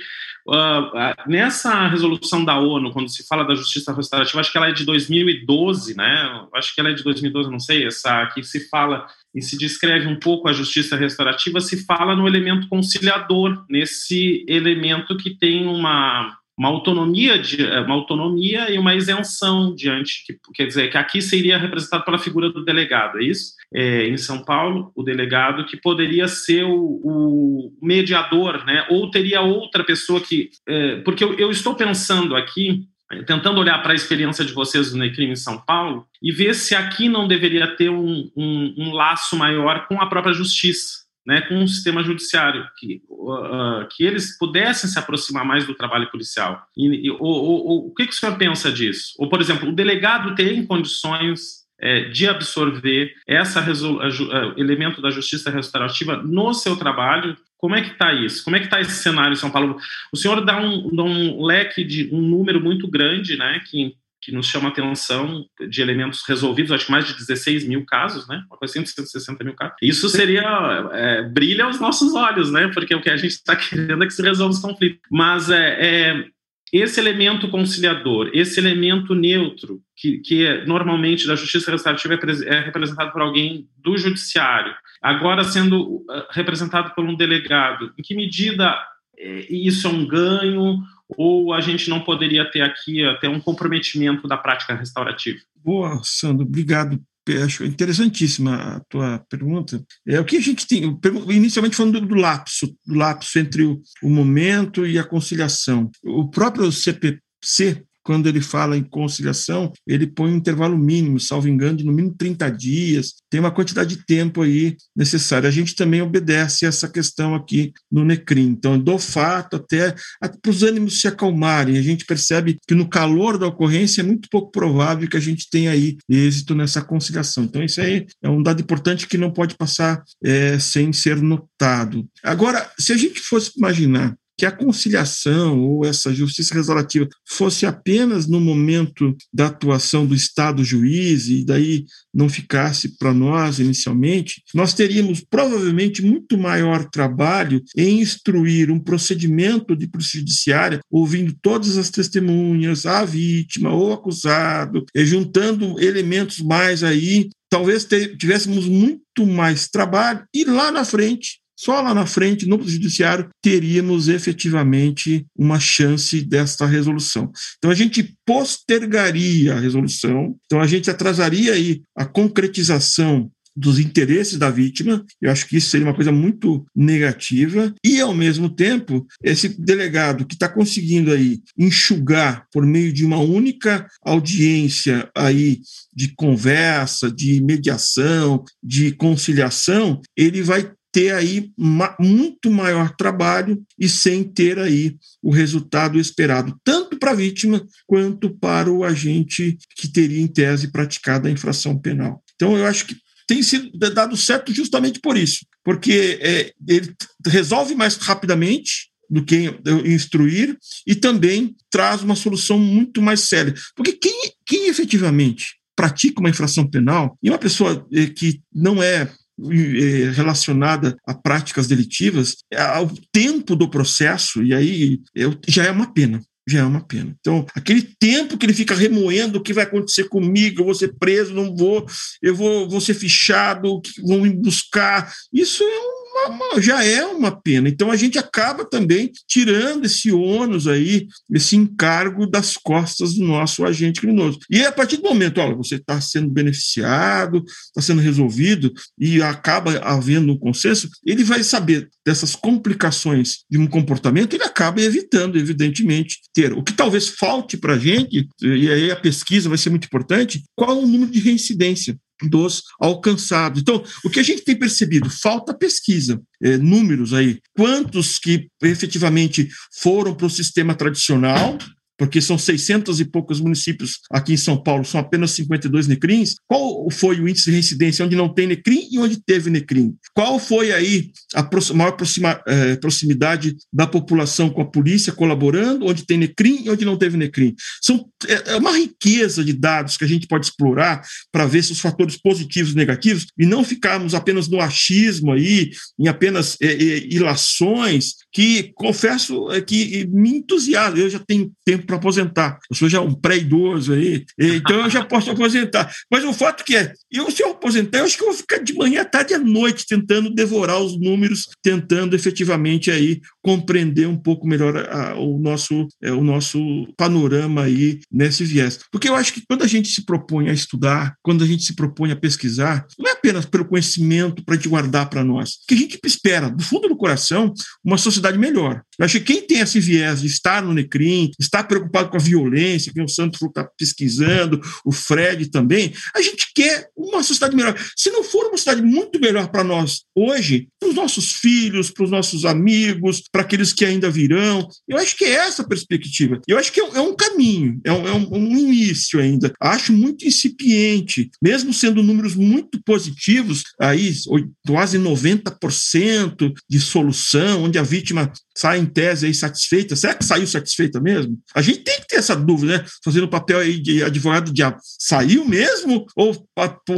Uh, nessa resolução da ONU, quando se fala da justiça restaurativa, acho que ela é de 2012, né? Acho que ela é de 2012, não sei, essa que se fala e se descreve um pouco a justiça restaurativa, se fala no elemento conciliador, nesse elemento que tem uma uma autonomia, de, é, uma autonomia e uma isenção diante, que, quer dizer, que aqui seria representado pela figura do delegado, é isso? É, em São Paulo, o delegado que poderia ser o, o mediador, né? Ou teria outra pessoa que, é, porque eu, eu estou pensando aqui tentando olhar para a experiência de vocês no Necrime em São Paulo e ver se aqui não deveria ter um, um, um laço maior com a própria justiça né, com o sistema judiciário, que, uh, que eles pudessem se aproximar mais do trabalho policial. E, e o, o, que, que o senhor pensa disso? Ou, por exemplo, o delegado tem condições é, de absorver esse elemento da justiça restaurativa no seu trabalho. Como é que está isso? Como é que está esse cenário em São Paulo? O senhor dá um, dá um leque de um número muito grande, né, que que nos chama atenção de elementos resolvidos, acho que mais de 16 mil casos, né? Uma coisa assim, 160 mil casos. Isso seria, é, brilha aos nossos olhos, né? Porque o que a gente está querendo é que se resolva os conflitos. Mas é, é, esse elemento conciliador, esse elemento neutro, que, que é, normalmente da justiça restaurativa é, é representado por alguém do judiciário, agora sendo uh, representado por um delegado, em que medida é, isso é um ganho ou a gente não poderia ter aqui até um comprometimento da prática restaurativa? Boa, Sandro, obrigado. Acho interessantíssima a tua pergunta. É o que a gente tem, inicialmente falando do, do lapso, do lapso entre o, o momento e a conciliação. O próprio CPC, quando ele fala em conciliação, ele põe um intervalo mínimo, salvo engano, de no mínimo 30 dias, tem uma quantidade de tempo aí necessária. A gente também obedece essa questão aqui no NECRIM. Então, do fato até, até para os ânimos se acalmarem, a gente percebe que no calor da ocorrência é muito pouco provável que a gente tenha aí êxito nessa conciliação. Então, isso aí é um dado importante que não pode passar é, sem ser notado. Agora, se a gente fosse imaginar que a conciliação ou essa justiça restaurativa fosse apenas no momento da atuação do Estado juiz e daí não ficasse para nós inicialmente, nós teríamos provavelmente muito maior trabalho em instruir um procedimento de polícia judiciária, ouvindo todas as testemunhas, a vítima ou acusado, juntando elementos mais aí. Talvez tivéssemos muito mais trabalho e lá na frente só lá na frente, no judiciário, teríamos efetivamente uma chance desta resolução. Então a gente postergaria a resolução, então a gente atrasaria aí a concretização dos interesses da vítima. Eu acho que isso seria uma coisa muito negativa. E, ao mesmo tempo, esse delegado que está conseguindo aí enxugar por meio de uma única audiência aí de conversa, de mediação, de conciliação, ele vai ter aí muito maior trabalho e sem ter aí o resultado esperado, tanto para a vítima quanto para o agente que teria, em tese, praticado a infração penal. Então, eu acho que tem sido dado certo justamente por isso, porque é, ele resolve mais rapidamente do que instruir e também traz uma solução muito mais séria. Porque quem, quem efetivamente pratica uma infração penal e uma pessoa é, que não é relacionada a práticas delitivas, o tempo do processo, e aí já é uma pena já é uma pena. Então, aquele tempo que ele fica remoendo o que vai acontecer comigo, eu vou ser preso, não vou, eu vou, vou ser fichado, vão me buscar, isso é um uma, já é uma pena. Então a gente acaba também tirando esse ônus aí, esse encargo das costas do nosso agente criminoso. E a partir do momento, olha, você está sendo beneficiado, está sendo resolvido e acaba havendo um consenso, ele vai saber dessas complicações de um comportamento, ele acaba evitando, evidentemente, ter. O que talvez falte para a gente, e aí a pesquisa vai ser muito importante, qual o número de reincidência dos alcançados. Então, o que a gente tem percebido? Falta pesquisa, é, números aí. Quantos que efetivamente foram para o sistema tradicional, porque são 600 e poucos municípios aqui em São Paulo, são apenas 52 NECRIMs. Qual foi o índice de reincidência onde não tem NECRIM e onde teve NECRIM? Qual foi aí a maior proxima, eh, proximidade da população com a polícia colaborando, onde tem NECRIM e onde não teve NECRIM? São, é, é uma riqueza de dados que a gente pode explorar para ver se os fatores positivos e negativos e não ficarmos apenas no achismo aí, em apenas é, é, ilações que confesso é, que me entusiasma. Eu já tenho tempo para aposentar. Eu sou já um pré-idoso aí, então eu já posso aposentar. Mas o fato que é, eu, se eu aposentar, eu acho que eu vou ficar de manhã, tarde à noite tentando devorar os números, tentando efetivamente aí compreender um pouco melhor a, a, o, nosso, é, o nosso panorama aí nesse viés. Porque eu acho que quando a gente se propõe a estudar, quando a gente se propõe a pesquisar, não é apenas pelo conhecimento para te guardar para nós, que a gente espera, do fundo do coração, uma sociedade melhor. Eu acho que quem tem esse viés de estar no NECRIM, estar preocupado com a violência, que o Santos está pesquisando, o Fred também, a gente quer uma sociedade melhor. Se não for uma sociedade muito melhor para nós hoje, para os nossos filhos, para os nossos amigos, para aqueles que ainda virão, eu acho que é essa a perspectiva. Eu acho que é, um caminho, é um, é um início ainda. Acho muito incipiente, mesmo sendo números muito positivos, aí quase 90% de solução, onde a vítima sai em tese aí satisfeita. Será que saiu satisfeita mesmo? A gente tem que ter essa dúvida, né? Fazendo o papel aí de advogado de saiu mesmo? Ou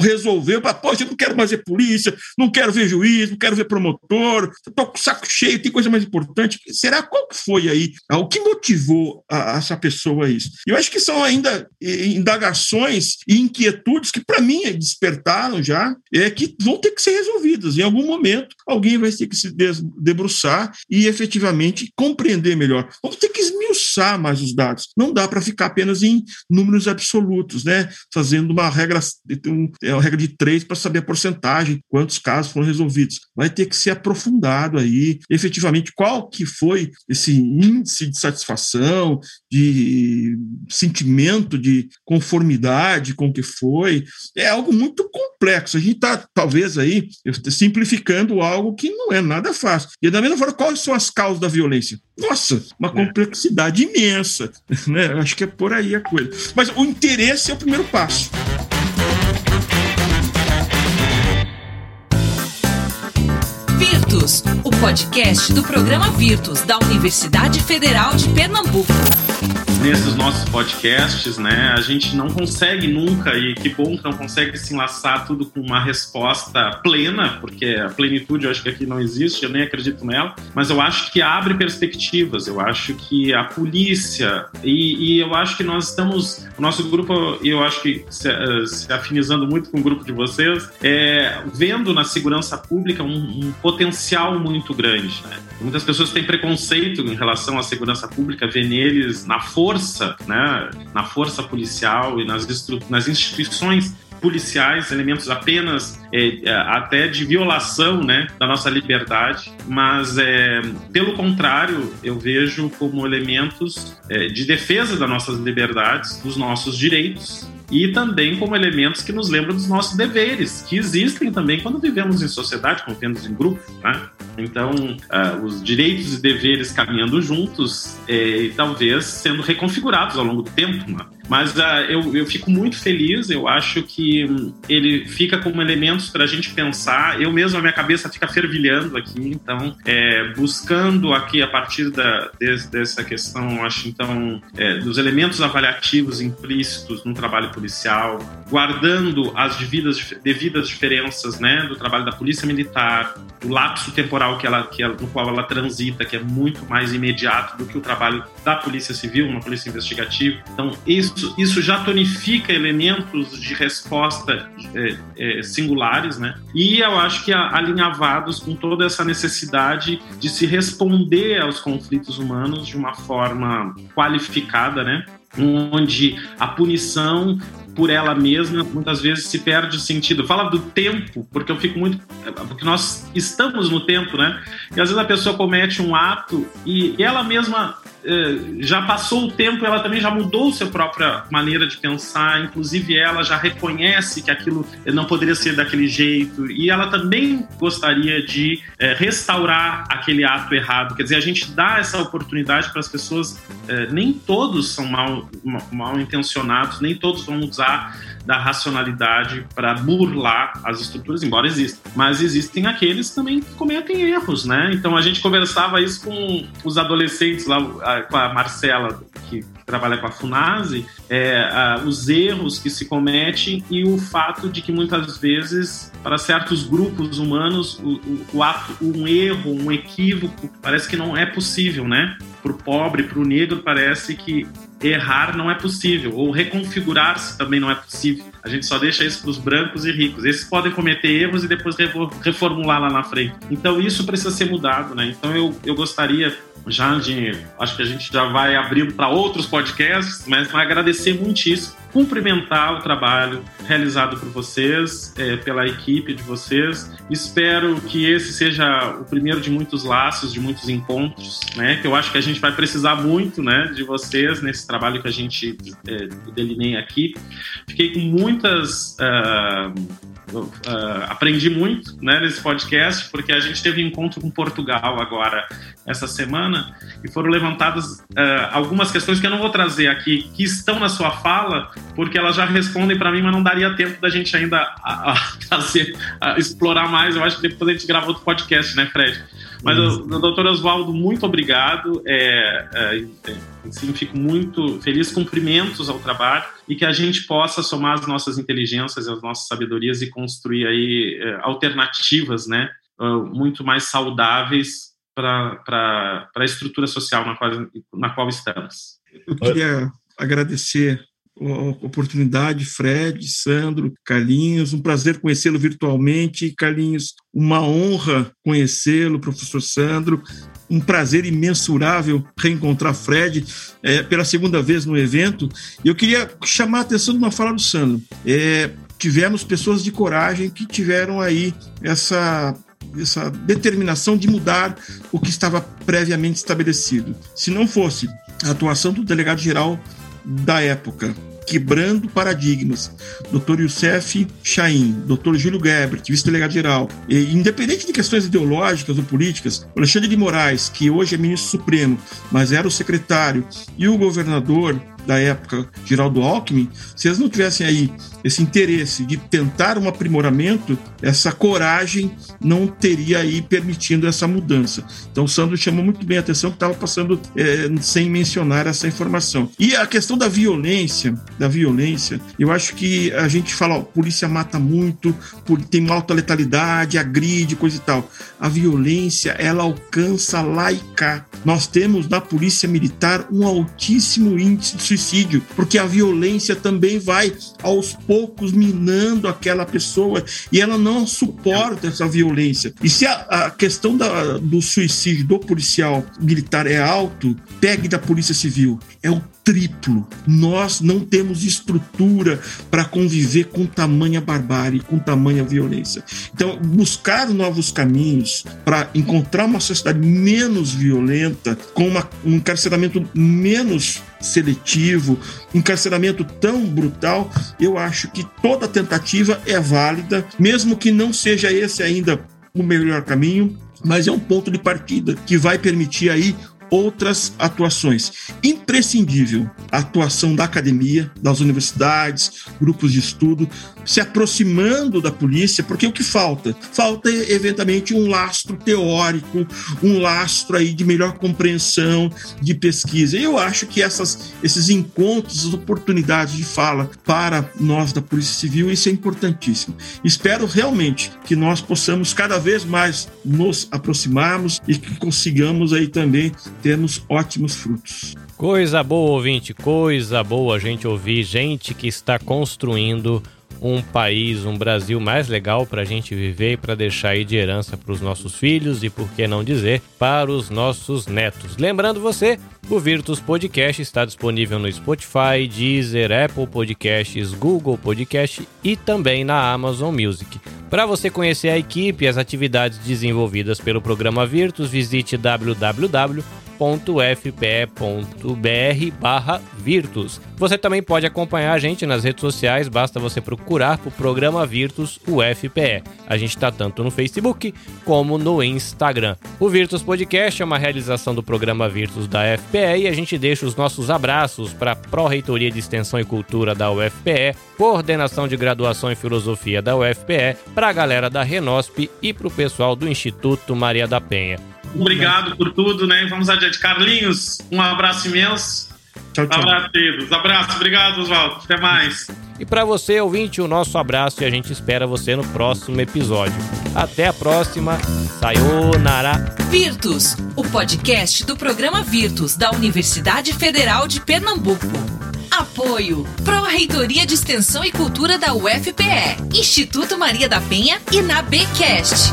resolveu? Poxa, eu não quero mais ver polícia, não quero ver juiz, não quero ver promotor, estou com o saco cheio, tem coisa mais importante. Será qual que foi aí? O que motivou a, a essa pessoa a isso? Eu acho que são ainda indagações e inquietudes que, para mim, despertaram já, é que vão ter que ser resolvidas. Em algum momento, alguém vai ter que se debruçar e efetivamente efetivamente compreender melhor. Vamos ter que esmiuçar mais os dados. Não dá para ficar apenas em números absolutos, né? Fazendo uma regra, é uma regra de três para saber a porcentagem, quantos casos foram resolvidos. Vai ter que ser aprofundado aí, efetivamente, qual que foi esse índice de satisfação, de sentimento de conformidade com o que foi. É algo muito complexo. A gente está, talvez, aí, simplificando algo que não é nada fácil. E da mesma forma, quais são as causas da violência? Nossa, uma é. complexidade imensa. Né? Acho que é por aí a coisa. Mas o interesse é o primeiro passo. Virtus, o podcast do programa Virtus da Universidade Federal de Pernambuco nesses nossos podcasts, né, a gente não consegue nunca, e que bom que não consegue se enlaçar tudo com uma resposta plena, porque a plenitude eu acho que aqui não existe, eu nem acredito nela, mas eu acho que abre perspectivas, eu acho que a polícia, e, e eu acho que nós estamos, o nosso grupo, eu acho que se, se, afinizando muito com o grupo de vocês, é, vendo na segurança pública um, um potencial muito grande. Né? Muitas pessoas têm preconceito em relação à segurança pública, vê neles na força força, né, na força policial e nas, nas instituições policiais, elementos apenas é, é, até de violação né, da nossa liberdade, mas é, pelo contrário, eu vejo como elementos é, de defesa das nossas liberdades, dos nossos direitos e também como elementos que nos lembram dos nossos deveres, que existem também quando vivemos em sociedade, quando vivemos em grupo. Né? Então, uh, os direitos e deveres caminhando juntos eh, e talvez sendo reconfigurados ao longo do tempo. Né? Mas uh, eu, eu fico muito feliz, eu acho que um, ele fica como elementos para a gente pensar. Eu mesmo, a minha cabeça fica fervilhando aqui, então, é, buscando aqui a partir da, de, dessa questão, acho então, é, dos elementos avaliativos implícitos no trabalho policial, guardando as devidas, devidas diferenças né, do trabalho da polícia militar, o lapso temporal que ela, que ela, no qual ela transita, que é muito mais imediato do que o trabalho da polícia civil, uma polícia investigativa. Então, isso isso, já tonifica elementos de resposta é, é, singulares, né? E eu acho que alinhavados com toda essa necessidade de se responder aos conflitos humanos de uma forma qualificada, né? Onde a punição por ela mesma, muitas vezes se perde o sentido. Fala do tempo, porque eu fico muito. Porque nós estamos no tempo, né? E às vezes a pessoa comete um ato e ela mesma já passou o tempo, ela também já mudou sua própria maneira de pensar, inclusive ela já reconhece que aquilo não poderia ser daquele jeito e ela também gostaria de é, restaurar aquele ato errado. Quer dizer, a gente dá essa oportunidade para as pessoas, é, nem todos são mal, mal intencionados, nem todos vão usar da racionalidade para burlar as estruturas, embora existam. Mas existem aqueles também que cometem erros, né? Então a gente conversava isso com os adolescentes lá, com a Marcela, que trabalha com a FUNASE, é, a, os erros que se cometem e o fato de que muitas vezes, para certos grupos humanos, o, o, o ato, um erro, um equívoco, parece que não é possível, né? Para o pobre, para o negro, parece que errar não é possível, ou reconfigurar-se também não é possível. A gente só deixa isso para os brancos e ricos. Esses podem cometer erros e depois reformular lá na frente. Então isso precisa ser mudado, né? Então eu, eu gostaria já de, acho que a gente já vai abrindo para outros podcasts, mas agradecer muitíssimo cumprimentar o trabalho realizado por vocês, é, pela equipe de vocês. Espero que esse seja o primeiro de muitos laços, de muitos encontros, né? Que eu acho que a gente vai precisar muito, né, de vocês nesse trabalho que a gente é, delineia aqui. Fiquei com muitas uh, Uh, aprendi muito né, nesse podcast, porque a gente teve um encontro com Portugal agora, essa semana, e foram levantadas uh, algumas questões que eu não vou trazer aqui, que estão na sua fala, porque elas já respondem para mim, mas não daria tempo da gente ainda a, a a explorar mais. Eu acho que depois a gente grava outro podcast, né, Fred? Mas, uhum. doutor Oswaldo, muito obrigado. É, é, é, sim, fico muito feliz. Cumprimentos ao trabalho e que a gente possa somar as nossas inteligências e as nossas sabedorias e construir aí é, alternativas, né, uh, muito mais saudáveis para a estrutura social na qual, na qual estamos. Eu queria agradecer oportunidade, Fred, Sandro, Carlinhos, um prazer conhecê-lo virtualmente. Carlinhos, uma honra conhecê-lo, professor Sandro. Um prazer imensurável reencontrar Fred é, pela segunda vez no evento. Eu queria chamar a atenção de uma fala do Sandro. É, tivemos pessoas de coragem que tiveram aí essa essa determinação de mudar o que estava previamente estabelecido. Se não fosse a atuação do delegado geral da época, quebrando paradigmas. Dr. Youssef Chaim, Dr. Júlio Gebert, vice-delegado-geral. Independente de questões ideológicas ou políticas, Alexandre de Moraes, que hoje é ministro supremo, mas era o secretário, e o governador da época, Geraldo Alckmin, se eles não tivessem aí esse interesse de tentar um aprimoramento, essa coragem não teria aí permitindo essa mudança. Então o Sandro chamou muito bem a atenção que estava passando é, sem mencionar essa informação. E a questão da violência, da violência, eu acho que a gente fala, ó, polícia mata muito, tem alta letalidade, agride, coisa e tal. A violência, ela alcança lá e cá. Nós temos na polícia militar um altíssimo índice de porque a violência também vai aos poucos minando aquela pessoa e ela não suporta essa violência. E se a, a questão da, do suicídio do policial militar é alto, pegue da polícia civil. É o triplo. Nós não temos estrutura para conviver com tamanha barbárie, com tamanha violência. Então, buscar novos caminhos para encontrar uma sociedade menos violenta, com uma, um encarceramento menos seletivo, encarceramento tão brutal, eu acho que toda tentativa é válida, mesmo que não seja esse ainda o melhor caminho, mas é um ponto de partida que vai permitir aí outras atuações. Imprescindível a atuação da academia, das universidades, grupos de estudo, se aproximando da polícia, porque o que falta? Falta eventualmente um lastro teórico, um lastro aí de melhor compreensão, de pesquisa. Eu acho que essas, esses encontros, as oportunidades de fala para nós da Polícia Civil, isso é importantíssimo. Espero realmente que nós possamos cada vez mais nos aproximarmos e que consigamos aí também temos ótimos frutos. Coisa boa, ouvinte, coisa boa a gente ouvir gente que está construindo um país, um Brasil mais legal para a gente viver e para deixar aí de herança para os nossos filhos e, por que não dizer, para os nossos netos. Lembrando você, o Virtus Podcast está disponível no Spotify, Deezer, Apple Podcasts, Google Podcast e também na Amazon Music. Para você conhecer a equipe e as atividades desenvolvidas pelo programa Virtus, visite www www.fpe.br barra Virtus. Você também pode acompanhar a gente nas redes sociais, basta você procurar por programa Virtus UFPE. A gente está tanto no Facebook como no Instagram. O Virtus Podcast é uma realização do programa Virtus da FPE e a gente deixa os nossos abraços para a Pró-Reitoria de Extensão e Cultura da UFPE, Coordenação de Graduação em Filosofia da UFPE, para a galera da Renosp e para o pessoal do Instituto Maria da Penha. Obrigado por tudo, né? Vamos adiante. Carlinhos, um abraço imenso. Tchau, tchau. Abraço, queridos. Abraço, obrigado, Oswaldo. Até mais. E para você, ouvinte, o nosso abraço e a gente espera você no próximo episódio. Até a próxima. Sayonara. Virtus, o podcast do programa Virtus da Universidade Federal de Pernambuco. Apoio Pró-Reitoria de Extensão e Cultura da UFPE, Instituto Maria da Penha e na Bcast.